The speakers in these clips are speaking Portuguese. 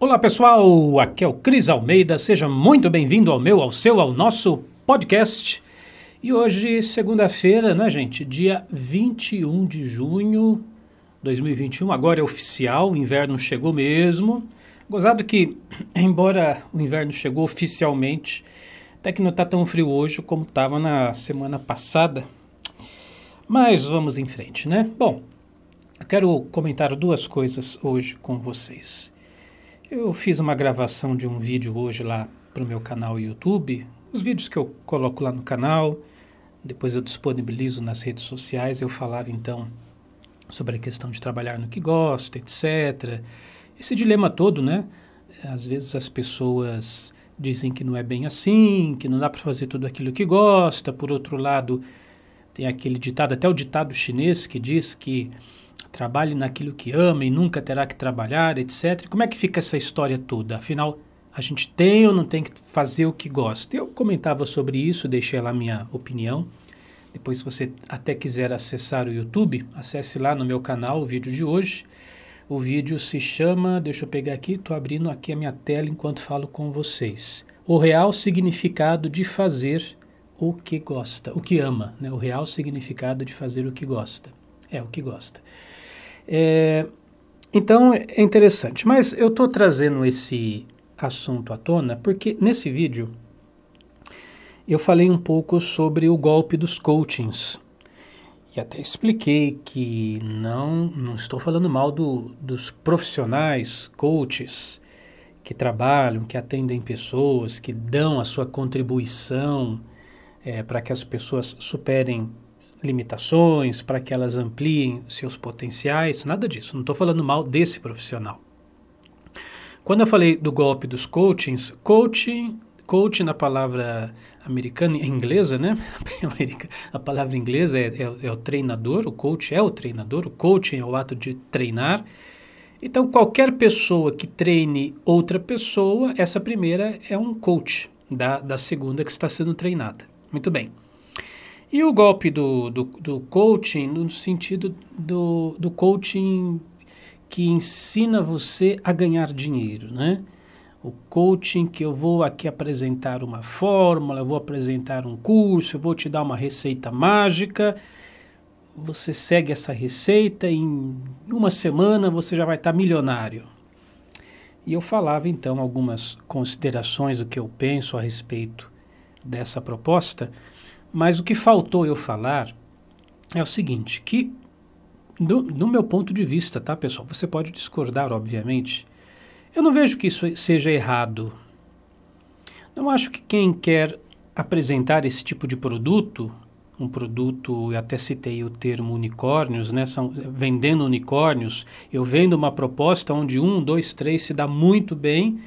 Olá pessoal, aqui é o Cris Almeida, seja muito bem-vindo ao meu, ao seu, ao nosso podcast. E hoje, segunda-feira, né, gente? Dia 21 de junho de 2021, agora é oficial, o inverno chegou mesmo. Gozado que, embora o inverno chegou oficialmente, até que não está tão frio hoje como estava na semana passada. Mas vamos em frente, né? Bom, eu quero comentar duas coisas hoje com vocês. Eu fiz uma gravação de um vídeo hoje lá para o meu canal YouTube. Os vídeos que eu coloco lá no canal, depois eu disponibilizo nas redes sociais. Eu falava então sobre a questão de trabalhar no que gosta, etc. Esse dilema todo, né? Às vezes as pessoas dizem que não é bem assim, que não dá para fazer tudo aquilo que gosta. Por outro lado, tem aquele ditado, até o ditado chinês que diz que trabalhe naquilo que ama e nunca terá que trabalhar, etc. Como é que fica essa história toda? Afinal, a gente tem ou não tem que fazer o que gosta? Eu comentava sobre isso, deixei lá minha opinião. Depois, se você até quiser acessar o YouTube, acesse lá no meu canal o vídeo de hoje. O vídeo se chama, deixa eu pegar aqui, estou abrindo aqui a minha tela enquanto falo com vocês. O real significado de fazer o que gosta, o que ama, né? O real significado de fazer o que gosta. É o que gosta. É, então é interessante. Mas eu estou trazendo esse assunto à tona porque nesse vídeo eu falei um pouco sobre o golpe dos coachings. E até expliquei que não, não estou falando mal do, dos profissionais, coaches, que trabalham, que atendem pessoas, que dão a sua contribuição é, para que as pessoas superem limitações, para que elas ampliem seus potenciais, nada disso. Não estou falando mal desse profissional. Quando eu falei do golpe dos coachings, coaching, coaching na palavra americana, inglesa, né? A palavra inglesa é, é, é, o treinador, o coach é o treinador, o coaching é o ato de treinar. Então, qualquer pessoa que treine outra pessoa, essa primeira é um coach da, da segunda que está sendo treinada. Muito bem. E o golpe do, do, do coaching, no sentido do, do coaching que ensina você a ganhar dinheiro, né? O coaching que eu vou aqui apresentar uma fórmula, eu vou apresentar um curso, eu vou te dar uma receita mágica. Você segue essa receita, em uma semana você já vai estar milionário. E eu falava então algumas considerações do que eu penso a respeito dessa proposta. Mas o que faltou eu falar é o seguinte, que do, do meu ponto de vista, tá, pessoal? Você pode discordar, obviamente. Eu não vejo que isso seja errado. Não acho que quem quer apresentar esse tipo de produto, um produto, eu até citei o termo unicórnios, né? São, vendendo unicórnios, eu vendo uma proposta onde um, dois, três se dá muito bem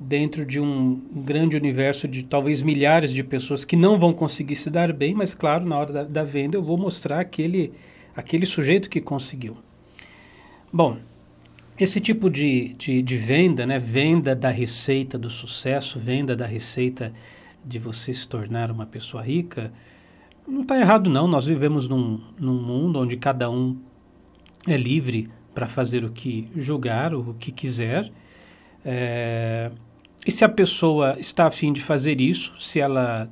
dentro de um grande universo de talvez milhares de pessoas que não vão conseguir se dar bem, mas claro, na hora da, da venda eu vou mostrar aquele, aquele sujeito que conseguiu. Bom, esse tipo de, de, de, venda, né, venda da receita do sucesso, venda da receita de você se tornar uma pessoa rica, não está errado não. Nós vivemos num, num mundo onde cada um é livre para fazer o que julgar, o que quiser. É, e se a pessoa está afim de fazer isso, se ela,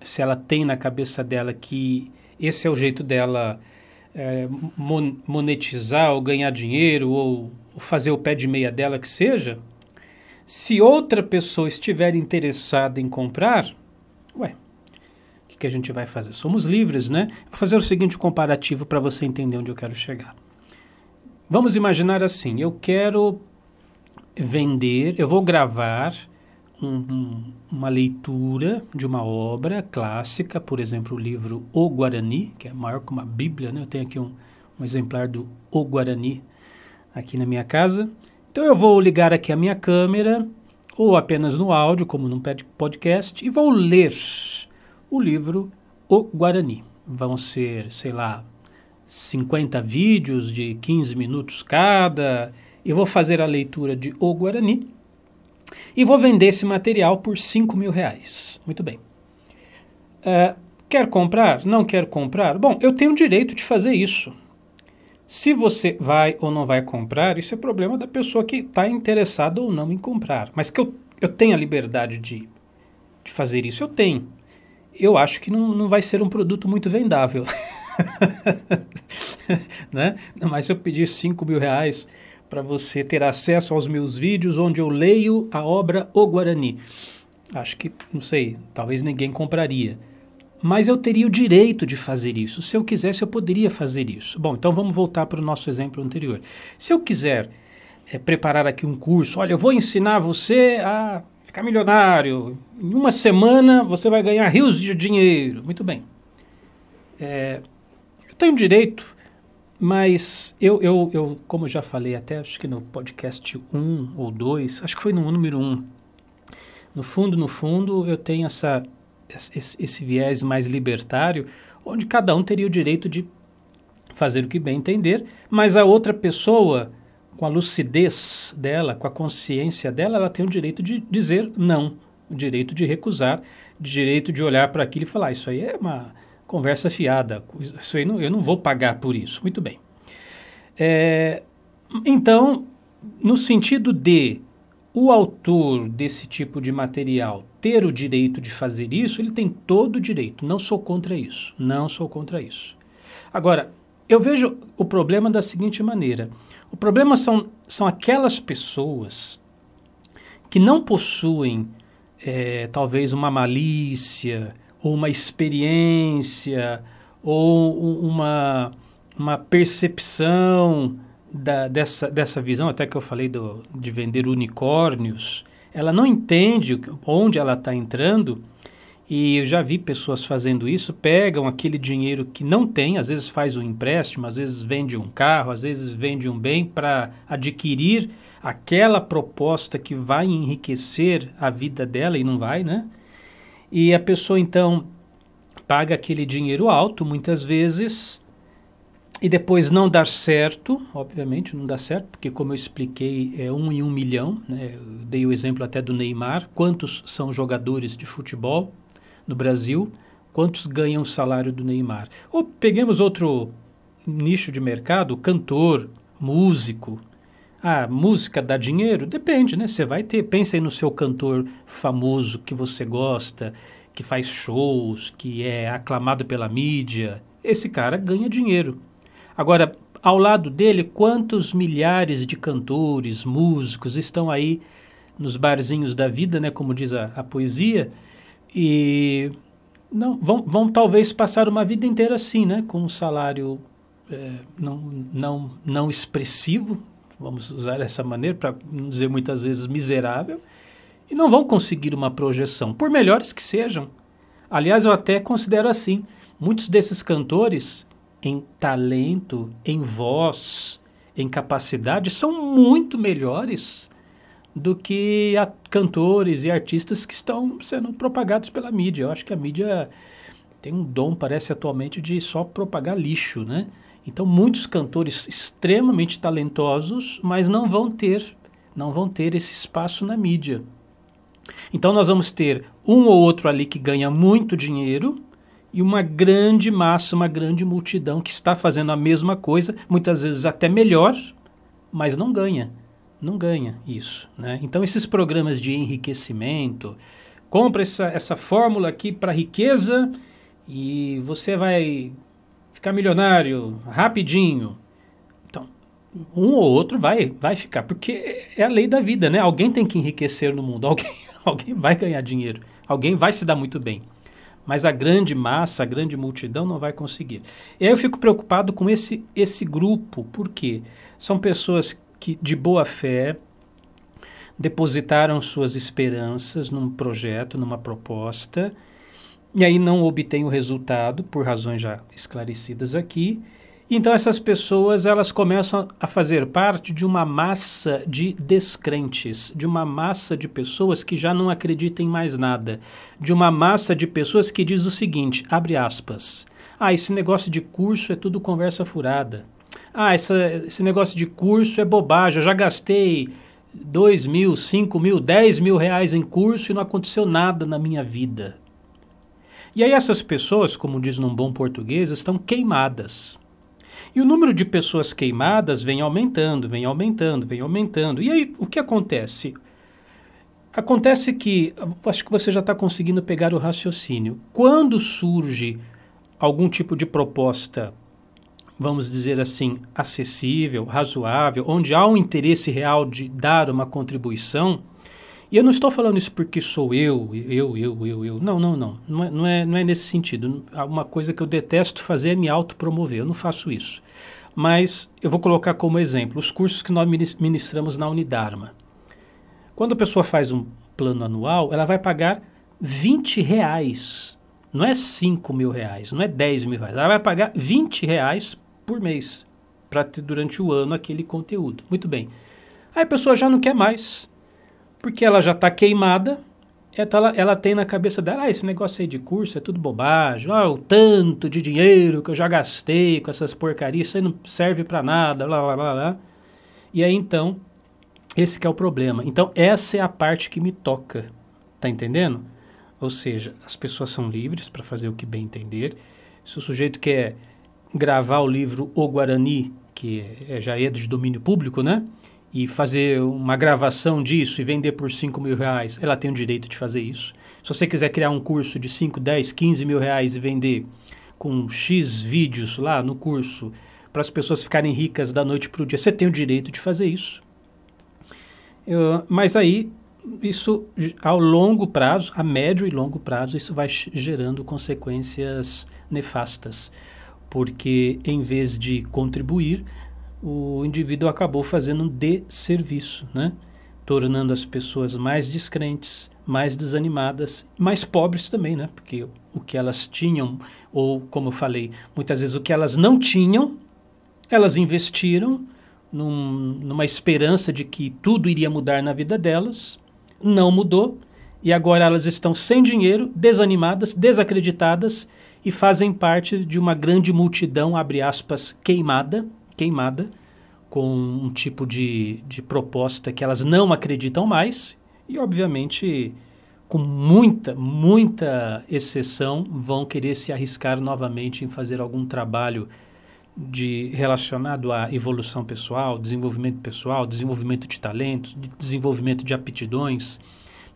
se ela tem na cabeça dela que esse é o jeito dela é, monetizar ou ganhar dinheiro ou, fazer o pé de meia dela que seja, se outra pessoa estiver interessada em comprar, ué, o que, que a gente vai fazer? Somos livres, né? Vou fazer o seguinte comparativo para você entender onde eu quero chegar. Vamos imaginar assim: eu quero vender, eu vou gravar um, um, uma leitura de uma obra clássica, por exemplo, o livro O Guarani, que é maior que uma Bíblia, né? Eu tenho aqui um, um exemplar do O Guarani aqui na minha casa. Então eu vou ligar aqui a minha câmera, ou apenas no áudio, como num podcast, e vou ler o livro O Guarani. Vão ser, sei lá, 50 vídeos de 15 minutos cada, eu vou fazer a leitura de O Guarani e vou vender esse material por 5 mil reais. Muito bem. Uh, quer comprar? Não quer comprar? Bom, eu tenho o direito de fazer isso. Se você vai ou não vai comprar, isso é problema da pessoa que está interessada ou não em comprar. Mas que eu, eu tenho a liberdade de, de fazer isso, eu tenho. Eu acho que não, não vai ser um produto muito vendável. né? Mas se eu pedir 5 mil reais para você ter acesso aos meus vídeos onde eu leio a obra O Guarani, acho que, não sei, talvez ninguém compraria. Mas eu teria o direito de fazer isso. Se eu quisesse, eu poderia fazer isso. Bom, então vamos voltar para o nosso exemplo anterior. Se eu quiser é, preparar aqui um curso, olha, eu vou ensinar você a ficar milionário. Em uma semana você vai ganhar rios de dinheiro. Muito bem. É, eu tenho direito, mas eu, eu, eu, como já falei até, acho que no podcast 1 ou 2, acho que foi no número 1. No fundo, no fundo, eu tenho essa esse, esse viés mais libertário, onde cada um teria o direito de fazer o que bem entender, mas a outra pessoa, com a lucidez dela, com a consciência dela, ela tem o direito de dizer não, o direito de recusar, o direito de olhar para aquilo e falar: Isso aí é uma conversa fiada, isso aí não, eu não vou pagar por isso. Muito bem. É, então, no sentido de o autor desse tipo de material ter o direito de fazer isso, ele tem todo o direito. Não sou contra isso. Não sou contra isso. Agora, eu vejo o problema da seguinte maneira: o problema são, são aquelas pessoas que não possuem, é, talvez, uma malícia, ou uma experiência, ou uma, uma percepção da, dessa, dessa visão, até que eu falei do, de vender unicórnios, ela não entende onde ela está entrando. E eu já vi pessoas fazendo isso, pegam aquele dinheiro que não tem, às vezes faz um empréstimo, às vezes vende um carro, às vezes vende um bem para adquirir aquela proposta que vai enriquecer a vida dela e não vai, né? E a pessoa então paga aquele dinheiro alto, muitas vezes, e depois não dar certo, obviamente não dá certo, porque como eu expliquei, é um em um milhão, né? Eu dei o exemplo até do Neymar, quantos são jogadores de futebol no Brasil, quantos ganham o salário do Neymar. Ou peguemos outro nicho de mercado, cantor, músico. Ah, música dá dinheiro? Depende, né? Você vai ter, pensa aí no seu cantor famoso que você gosta, que faz shows, que é aclamado pela mídia. Esse cara ganha dinheiro Agora, ao lado dele, quantos milhares de cantores, músicos estão aí nos barzinhos da vida, né, como diz a, a poesia, e não vão, vão talvez passar uma vida inteira assim, né, com um salário é, não, não, não expressivo, vamos usar essa maneira para dizer muitas vezes miserável, e não vão conseguir uma projeção, por melhores que sejam. Aliás, eu até considero assim, muitos desses cantores em talento, em voz, em capacidade, são muito melhores do que cantores e artistas que estão sendo propagados pela mídia. Eu acho que a mídia tem um dom, parece atualmente, de só propagar lixo, né? Então, muitos cantores extremamente talentosos, mas não vão ter, não vão ter esse espaço na mídia. Então, nós vamos ter um ou outro ali que ganha muito dinheiro, e uma grande massa, uma grande multidão que está fazendo a mesma coisa, muitas vezes até melhor, mas não ganha. Não ganha isso. Né? Então, esses programas de enriquecimento, compra essa, essa fórmula aqui para riqueza e você vai ficar milionário rapidinho. Então, um ou outro vai, vai ficar, porque é a lei da vida, né? Alguém tem que enriquecer no mundo, alguém, alguém vai ganhar dinheiro, alguém vai se dar muito bem mas a grande massa, a grande multidão não vai conseguir. E aí eu fico preocupado com esse, esse grupo, porque são pessoas que, de boa fé, depositaram suas esperanças num projeto, numa proposta, e aí não obtêm o resultado, por razões já esclarecidas aqui, então essas pessoas elas começam a fazer parte de uma massa de descrentes, de uma massa de pessoas que já não acreditam em mais nada, de uma massa de pessoas que diz o seguinte, abre aspas, ah, esse negócio de curso é tudo conversa furada. Ah, essa, esse negócio de curso é bobagem, eu já gastei dois mil, cinco mil, dez mil reais em curso e não aconteceu nada na minha vida. E aí essas pessoas, como diz num bom português, estão queimadas E o número de pessoas queimadas vem aumentando, vem aumentando, vem aumentando. E aí, o que acontece? Acontece que, acho que você já está conseguindo pegar o raciocínio. Quando surge algum tipo de proposta, vamos dizer assim, acessível, razoável, onde há um interesse real de dar uma contribuição, e eu não estou falando isso porque sou eu, eu, eu, eu, eu. Não, não, não. Não é, não é, não é nesse sentido. Uma coisa que eu detesto fazer é me autopromover. Eu não faço isso. Mas eu vou colocar como exemplo os cursos que nós ministramos na Unidarma. Quando a pessoa faz um plano anual, ela vai pagar 20 reais. Não é 5 mil reais, não é 10 mil reais. Ela vai pagar 20 reais por mês para ter durante o ano aquele conteúdo. Muito bem. Aí a pessoa já não quer mais porque ela já está queimada, ela, ela tem na cabeça dela, ah, esse negócio aí de curso é tudo bobagem, ah, o tanto de dinheiro que eu já gastei com essas porcarias, isso aí não serve para nada, blá, blá, blá, blá. E aí, então, esse é o problema. Então, essa é a parte que me toca, tá entendendo? Ou seja, as pessoas são livres para fazer o que bem entender. Se o sujeito quer gravar o livro O Guarani, que é, já é de domínio público, né? E fazer uma gravação disso e vender por 5 mil reais, ela tem o direito de fazer isso. Se você quiser criar um curso de 5, 10, 15 mil reais e vender com X vídeos lá no curso para as pessoas ficarem ricas da noite para o dia, você tem o direito de fazer isso. Eu, mas aí, isso ao longo prazo, a médio e longo prazo, isso vai gerando consequências nefastas. Porque em vez de contribuir, o indivíduo acabou fazendo um desserviço, né? tornando as pessoas mais descrentes, mais desanimadas, mais pobres também, né? porque o que elas tinham, ou como eu falei, muitas vezes o que elas não tinham, elas investiram num, numa esperança de que tudo iria mudar na vida delas, não mudou, e agora elas estão sem dinheiro, desanimadas, desacreditadas e fazem parte de uma grande multidão, abre aspas, queimada, queimada com um tipo de, de proposta que elas não acreditam mais e, obviamente, com muita, muita exceção, vão querer se arriscar novamente em fazer algum trabalho de relacionado à evolução pessoal, desenvolvimento pessoal, desenvolvimento de talentos, desenvolvimento de aptidões,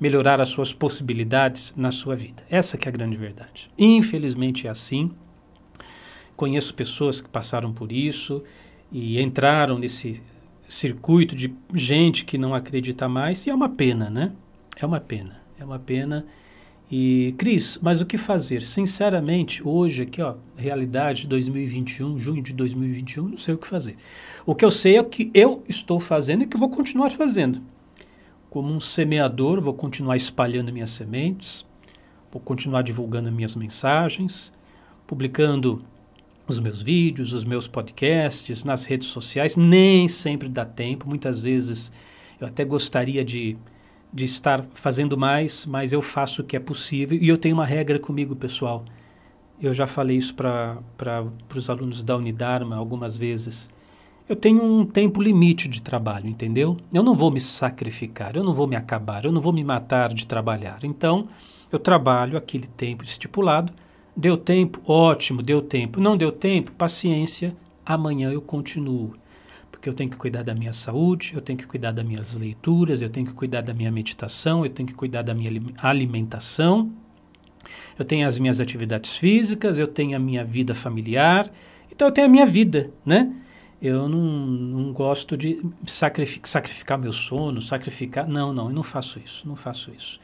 melhorar as suas possibilidades na sua vida. Essa que é a grande verdade. Infelizmente é assim. Conheço pessoas que passaram por isso e entraram nesse circuito de gente que não acredita mais, e é uma pena, né? É uma pena, é uma pena. E, Cris, mas o que fazer? Sinceramente, hoje aqui, ó, realidade 2021, junho de 2021, não sei o que fazer. O que eu sei é o que eu estou fazendo e que vou continuar fazendo. Como um semeador, vou continuar espalhando minhas sementes, vou continuar divulgando minhas mensagens, publicando os meus vídeos, os meus podcasts, nas redes sociais. Nem sempre dá tempo. Muitas vezes eu até gostaria de, de estar fazendo mais, mas eu faço o que é possível. E eu tenho uma regra comigo, pessoal. Eu já falei isso para os alunos da Unidarma algumas vezes. Eu tenho um tempo limite de trabalho, entendeu? Eu não vou me sacrificar, eu não vou me acabar, eu não vou me matar de trabalhar. Então, eu trabalho aquele tempo estipulado Deu tempo? Ótimo, deu tempo. Não deu tempo? Paciência, amanhã eu continuo. Porque eu tenho que cuidar da minha saúde, eu tenho que cuidar das minhas leituras, eu tenho que cuidar da minha meditação, eu tenho que cuidar da minha alimentação, eu tenho as minhas atividades físicas, eu tenho a minha vida familiar, então eu tenho a minha vida, né? Eu não, não gosto de sacrificar, sacrificar meu sono, sacrificar. Não, não, eu não faço isso, não faço isso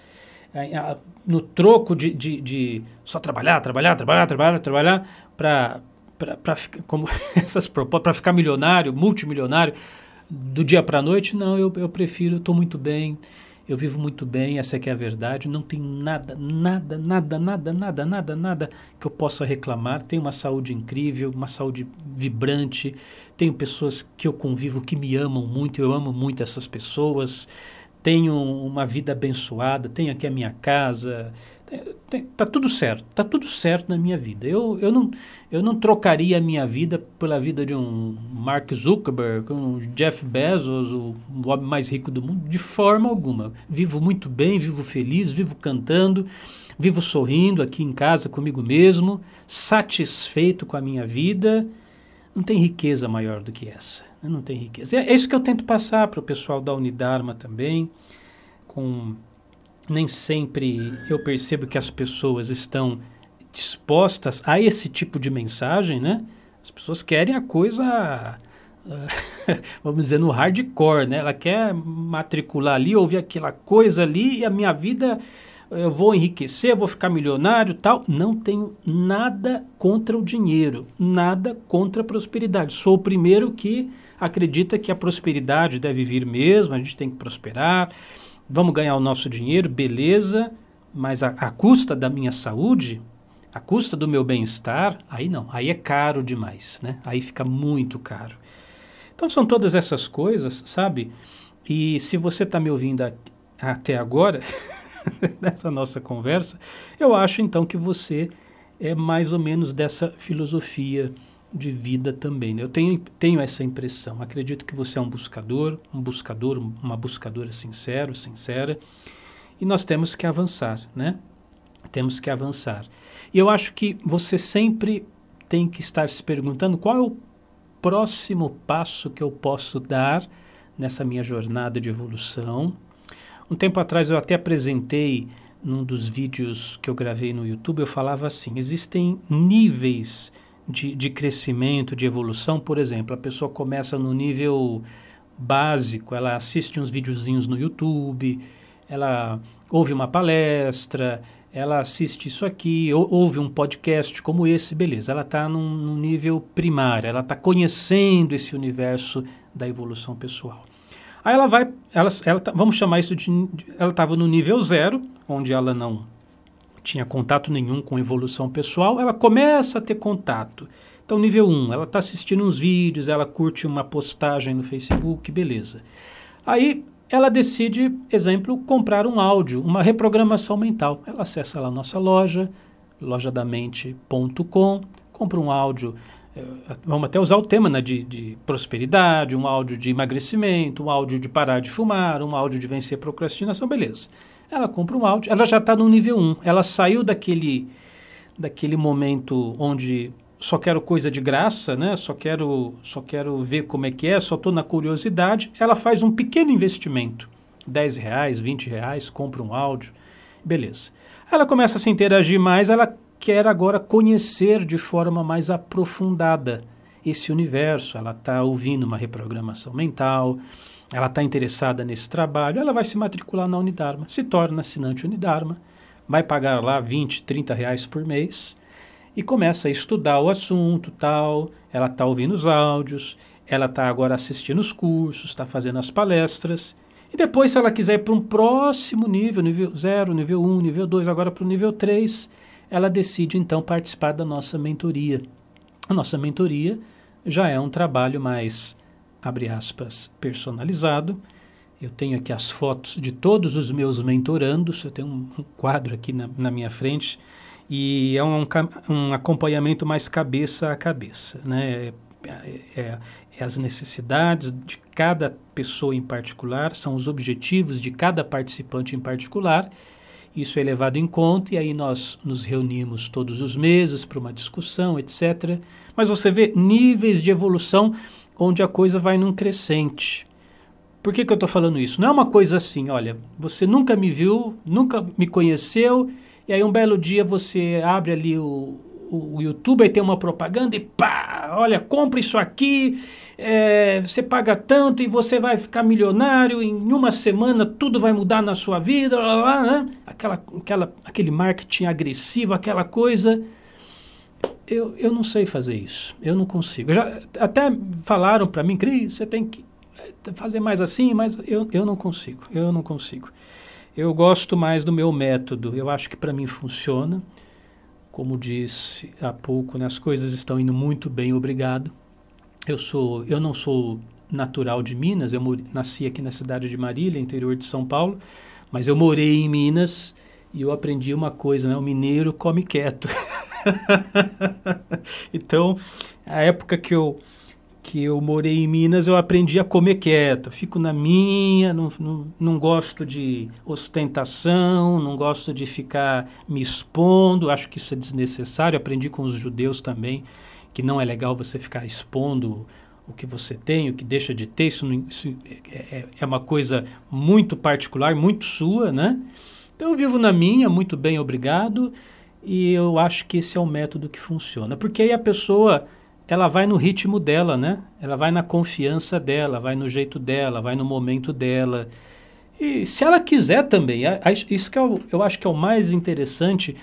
no troco de, de, de, só trabalhar, trabalhar, trabalhar, trabalhar, trabalhar, para como essas para ficar milionário, multimilionário, do dia para a noite, não, eu, eu prefiro, estou muito bem, eu vivo muito bem, essa é é a verdade, não tem nada, nada, nada, nada, nada, nada, nada que eu possa reclamar, tenho uma saúde incrível, uma saúde vibrante, tenho pessoas que eu convivo que me amam muito, eu amo muito essas pessoas, tenho uma vida abençoada, tenho aqui a minha casa, está tudo certo, está tudo certo na minha vida. Eu, eu, não, eu não trocaria a minha vida pela vida de um Mark Zuckerberg, um Jeff Bezos, o homem mais rico do mundo, de forma alguma. Vivo muito bem, vivo feliz, vivo cantando, vivo sorrindo aqui em casa comigo mesmo, satisfeito com a minha vida. Não tem riqueza maior do que essa. Né? Não tem riqueza. É, isso que eu tento passar para o pessoal da Unidarma também. Com nem sempre eu percebo que as pessoas estão dispostas a esse tipo de mensagem, né? As pessoas querem a coisa, vamos dizer, no hardcore, né? Ela quer matricular ali, ouvir aquela coisa ali e a minha vida eu vou enriquecer, vou ficar milionário, tal. Não tenho nada contra o dinheiro, nada contra a prosperidade. Sou o primeiro que acredita que a prosperidade deve vir mesmo, a gente tem que prosperar, vamos ganhar o nosso dinheiro, beleza, mas a, a custa da minha saúde, a custa do meu bem-estar, aí não, aí é caro demais, né? Aí fica muito caro. Então são todas essas coisas, sabe? E se você está me ouvindo até agora, nessa nossa conversa, eu acho então que você é mais ou menos dessa filosofia de vida também. Né? Eu tenho, tenho essa impressão. Acredito que você é um buscador, um buscador, uma buscadora sincero, sincera, e nós temos que avançar, né? Temos que avançar. E eu acho que você sempre tem que estar se perguntando qual é o próximo passo que eu posso dar nessa minha jornada de evolução. Um tempo atrás eu até apresentei num dos vídeos que eu gravei no YouTube, eu falava assim: existem níveis de, de crescimento, de evolução. Por exemplo, a pessoa começa no nível básico, ela assiste uns videozinhos no YouTube, ela ouve uma palestra, ela assiste isso aqui, ou, ouve um podcast como esse, beleza. Ela está num, num, nível primário, ela está conhecendo esse universo da evolução pessoal. Aí ela vai, ela, ela tá, vamos chamar isso de, ela estava no nível zero, onde ela não tinha contato nenhum com evolução pessoal, ela começa a ter contato. Então, nível 1, um, ela está assistindo uns vídeos, ela curte uma postagem no Facebook, beleza. Aí ela decide, exemplo, comprar um áudio, uma reprogramação mental. Ela acessa lá a nossa loja, lojadamente.com, compra um áudio, vamos até usar o tema né, de, de, prosperidade, um áudio de emagrecimento, um áudio de parar de fumar, um áudio de vencer procrastinação, beleza. Ela compra um áudio, ela já está no nível 1, ela saiu daquele, daquele momento onde só quero coisa de graça, né? Só quero, só quero ver como é que é, só estou na curiosidade. Ela faz um pequeno investimento, 10 reais, 20 reais, compra um áudio, beleza. Ela começa a se interagir mais, ela quer agora conhecer de forma mais aprofundada esse universo. Ela está ouvindo uma reprogramação mental, ela está interessada nesse trabalho, ela vai se matricular na Unidarma, se torna assinante Unidarma, vai pagar lá 20, 30 reais por mês e começa a estudar o assunto, tal. Ela está ouvindo os áudios, ela está agora assistindo os cursos, está fazendo as palestras. E depois, se ela quiser ir para um próximo nível, nível 0, nível 1, um, nível 2, agora para o nível 3, ela decide então participar da nossa mentoria. A nossa mentoria já é um trabalho mais, abre aspas, personalizado. Eu tenho aqui as fotos de todos os meus mentorandos, eu tenho um, quadro aqui na, na minha frente e é um, um acompanhamento mais cabeça a cabeça, né? É, é, é, as necessidades de cada pessoa em particular, são os objetivos de cada participante em particular. Isso é levado em conta e aí nós nos reunimos todos os meses para uma discussão, etc. Mas você vê níveis de evolução onde a coisa vai num crescente. Por que, que eu estou falando isso? Não é uma coisa assim, olha, você nunca me viu, nunca me conheceu e aí um belo dia você abre ali o, o YouTube e tem uma propaganda e pá, olha, compra isso aqui, é, você paga tanto e você vai ficar milionário, em uma semana tudo vai mudar na sua vida, lá, lá, né? aquela, aquela, aquele marketing agressivo, aquela coisa. Eu, eu não sei fazer isso, eu não consigo. Já, até falaram para mim, Cris, você tem que fazer mais assim, mas eu, eu não consigo, eu não consigo. Eu gosto mais do meu método. Eu acho que para mim funciona. Como disse há pouco, né, as coisas estão indo muito bem, obrigado. Eu sou, eu não sou natural de Minas, eu nasci aqui na cidade de Marília, interior de São Paulo, mas eu morei em Minas e eu aprendi uma coisa, né? O mineiro come quieto. então, a época que eu que eu morei em Minas, eu aprendi a comer quieto. Fico na minha, não, não, não gosto de ostentação, não gosto de ficar me expondo, acho que isso é desnecessário. Aprendi com os judeus também que não é legal você ficar expondo o que você tem, o que deixa de ter, isso, não, isso é, é, é uma coisa muito particular, muito sua, né? Então eu vivo na minha, muito bem, obrigado, e eu acho que esse é o método que funciona, porque aí a pessoa ela vai no ritmo dela, né? Ela vai na confiança dela, vai no jeito dela, vai no momento dela. E se ela quiser também, isso que eu, eu acho que é o mais interessante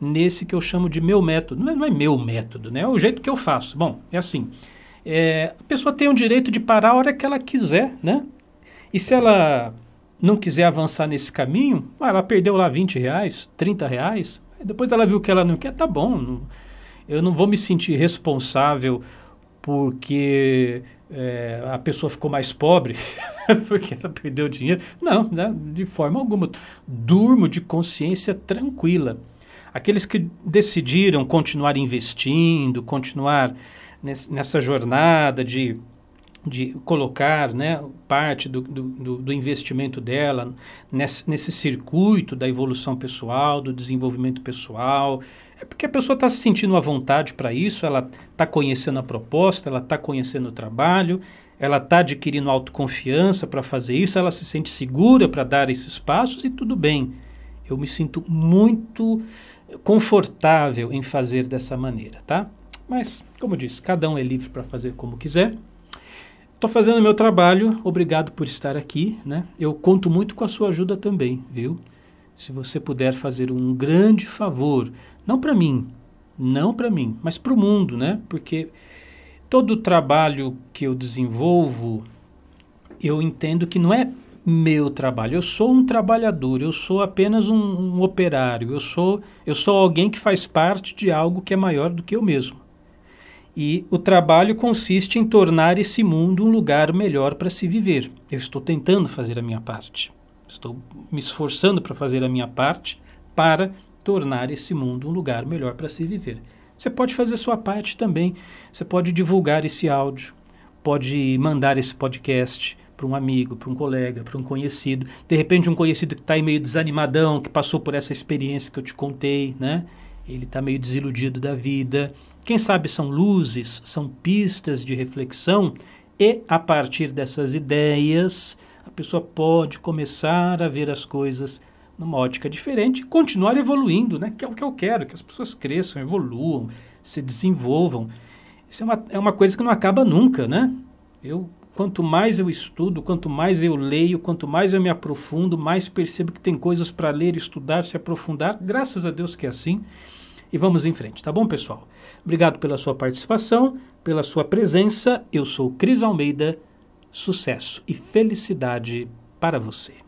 nesse que eu chamo de meu método. Não é, não é meu método, né? É o jeito que eu faço. Bom, é assim. É, a pessoa tem o direito de parar a hora que ela quiser, né? E se ela não quiser avançar nesse caminho, ela perdeu lá 20 reais, 30 reais, depois ela viu que ela não quer, tá bom. Não, eu não vou me sentir responsável porque é, a pessoa ficou mais pobre, porque ela perdeu dinheiro. Não, né, de forma alguma. Durmo de consciência tranquila. Aqueles que decidiram continuar investindo, continuar nessa jornada de, de colocar né, parte do, do, do investimento dela nesse, nesse circuito da evolução pessoal, do desenvolvimento pessoal, é porque a pessoa está se sentindo à vontade para isso, ela está conhecendo a proposta, ela está conhecendo o trabalho, ela está adquirindo autoconfiança para fazer isso, ela se sente segura para dar esses passos e tudo bem. Eu me sinto muito confortável em fazer dessa maneira, tá? Mas, como disse, cada um é livre para fazer como quiser. Estou fazendo meu trabalho, obrigado por estar aqui, né? Eu conto muito com a sua ajuda também, viu? Se você puder fazer um grande favor, não para mim, não para mim, mas para o mundo, né? Porque todo o trabalho que eu desenvolvo, eu entendo que não é meu trabalho. Eu sou um trabalhador, eu sou apenas um, um, operário, eu sou, eu sou alguém que faz parte de algo que é maior do que eu mesmo. E o trabalho consiste em tornar esse mundo um lugar melhor para se viver. Eu estou tentando fazer a minha parte. Estou me esforçando para fazer a minha parte para tornar esse mundo um lugar melhor para se viver. Você pode fazer sua parte também. Você pode divulgar esse áudio, pode mandar esse podcast para um amigo, para um colega, para um conhecido. De repente, um conhecido que está meio desanimadão, que passou por essa experiência que eu te contei, né? Ele está meio desiludido da vida. Quem sabe são luzes, são pistas de reflexão e a partir dessas ideias a pessoa pode começar a ver as coisas numa ótica diferente continuar evoluindo, né? que é o que eu quero, que as pessoas cresçam, evoluam, se desenvolvam. Isso é uma, é uma coisa que não acaba nunca, né? Eu, quanto mais eu estudo, quanto mais eu leio, quanto mais eu me aprofundo, mais percebo que tem coisas para ler, estudar, se aprofundar. Graças a Deus que é assim. E vamos em frente, tá bom, pessoal? Obrigado pela sua participação, pela sua presença. Eu sou Cris Almeida sucesso e felicidade para você.